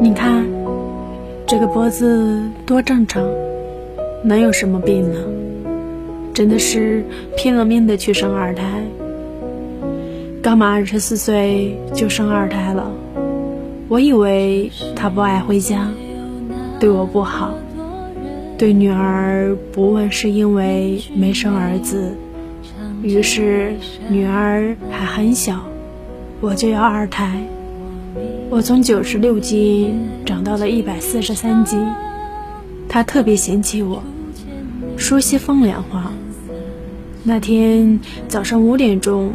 你看，这个脖子多正常，能有什么病呢？真的是拼了命的去生二胎。刚满二十四岁就生二胎了，我以为他不爱回家，对我不好，对女儿不问是因为没生儿子，于是女儿还很小，我就要二胎。我从九十六斤长到了一百四十三斤，他特别嫌弃我，说些风凉话。那天早上五点钟，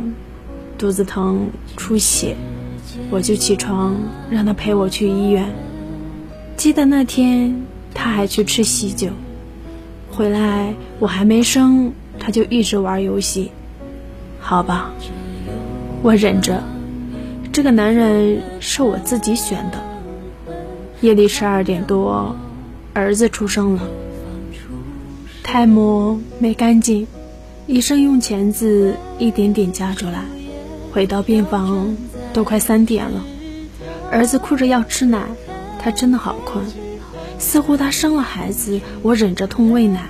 肚子疼出血，我就起床让他陪我去医院。记得那天他还去吃喜酒，回来我还没生，他就一直玩游戏。好吧，我忍着。这个男人是我自己选的。夜里十二点多，儿子出生了，胎膜没干净，医生用钳子一点点夹出来。回到病房都快三点了，儿子哭着要吃奶，他真的好困，似乎他生了孩子。我忍着痛喂奶，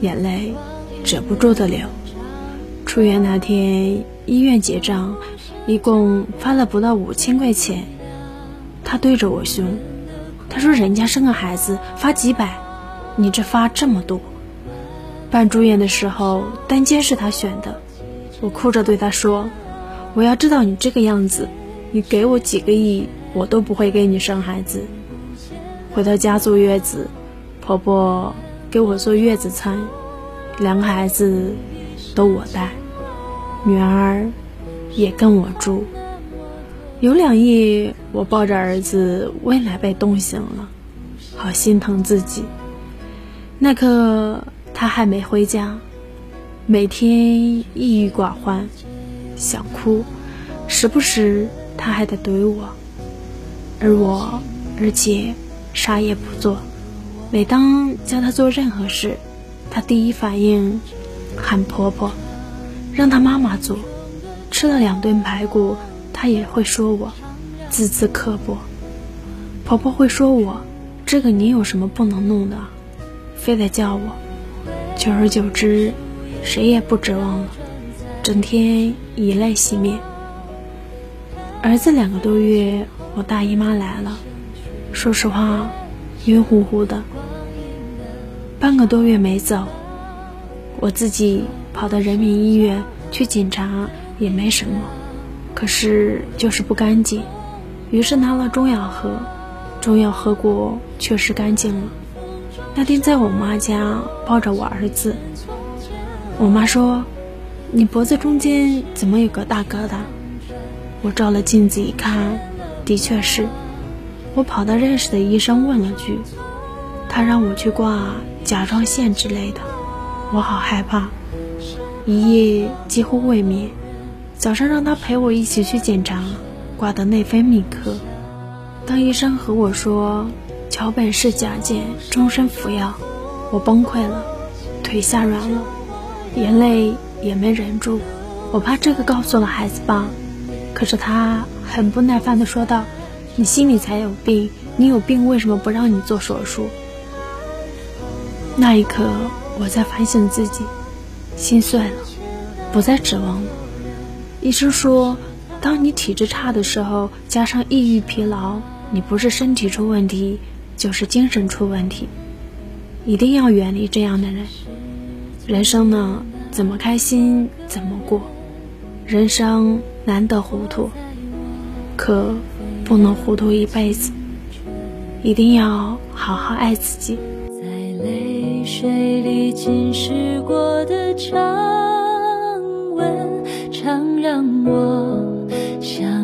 眼泪止不住的流。出院那天，医院结账。一共发了不到五千块钱，他对着我凶，他说：“人家生个孩子发几百，你这发这么多。”办住院的时候，单间是他选的，我哭着对他说：“我要知道你这个样子，你给我几个亿，我都不会给你生孩子。”回到家坐月子，婆婆给我做月子餐，两个孩子都我带，女儿。也跟我住。有两夜，我抱着儿子喂奶被冻醒了，好心疼自己。那刻他还没回家，每天抑郁寡欢，想哭，时不时他还得怼我，而我，而且啥也不做。每当叫他做任何事，他第一反应喊婆婆，让他妈妈做。吃了两顿排骨，她也会说我字字刻薄。婆婆会说我这个你有什么不能弄的，非得叫我。久而久之，谁也不指望了，整天以泪洗面。儿子两个多月，我大姨妈来了，说实话，晕乎乎的，半个多月没走，我自己跑到人民医院去检查。也没什么，可是就是不干净，于是拿了中药喝，中药喝过，确实干净了。那天在我妈家抱着我儿子，我妈说：“你脖子中间怎么有个大疙瘩？”我照了镜子一看，的确是。我跑到认识的医生问了句，他让我去挂甲状腺之类的，我好害怕，一夜几乎未眠。早上让他陪我一起去检查，挂的内分泌科。当医生和我说桥本氏甲减，终身服药，我崩溃了，腿吓软了，眼泪也没忍住。我怕这个告诉了孩子爸，可是他很不耐烦地说道：“你心里才有病，你有病为什么不让你做手术？”那一刻，我在反省自己，心碎了，不再指望了。医生说，当你体质差的时候，加上抑郁疲劳，你不是身体出问题，就是精神出问题，一定要远离这样的人。人生呢，怎么开心怎么过，人生难得糊涂，可不能糊涂一辈子，一定要好好爱自己。在泪水里浸湿过的长吻。常让我想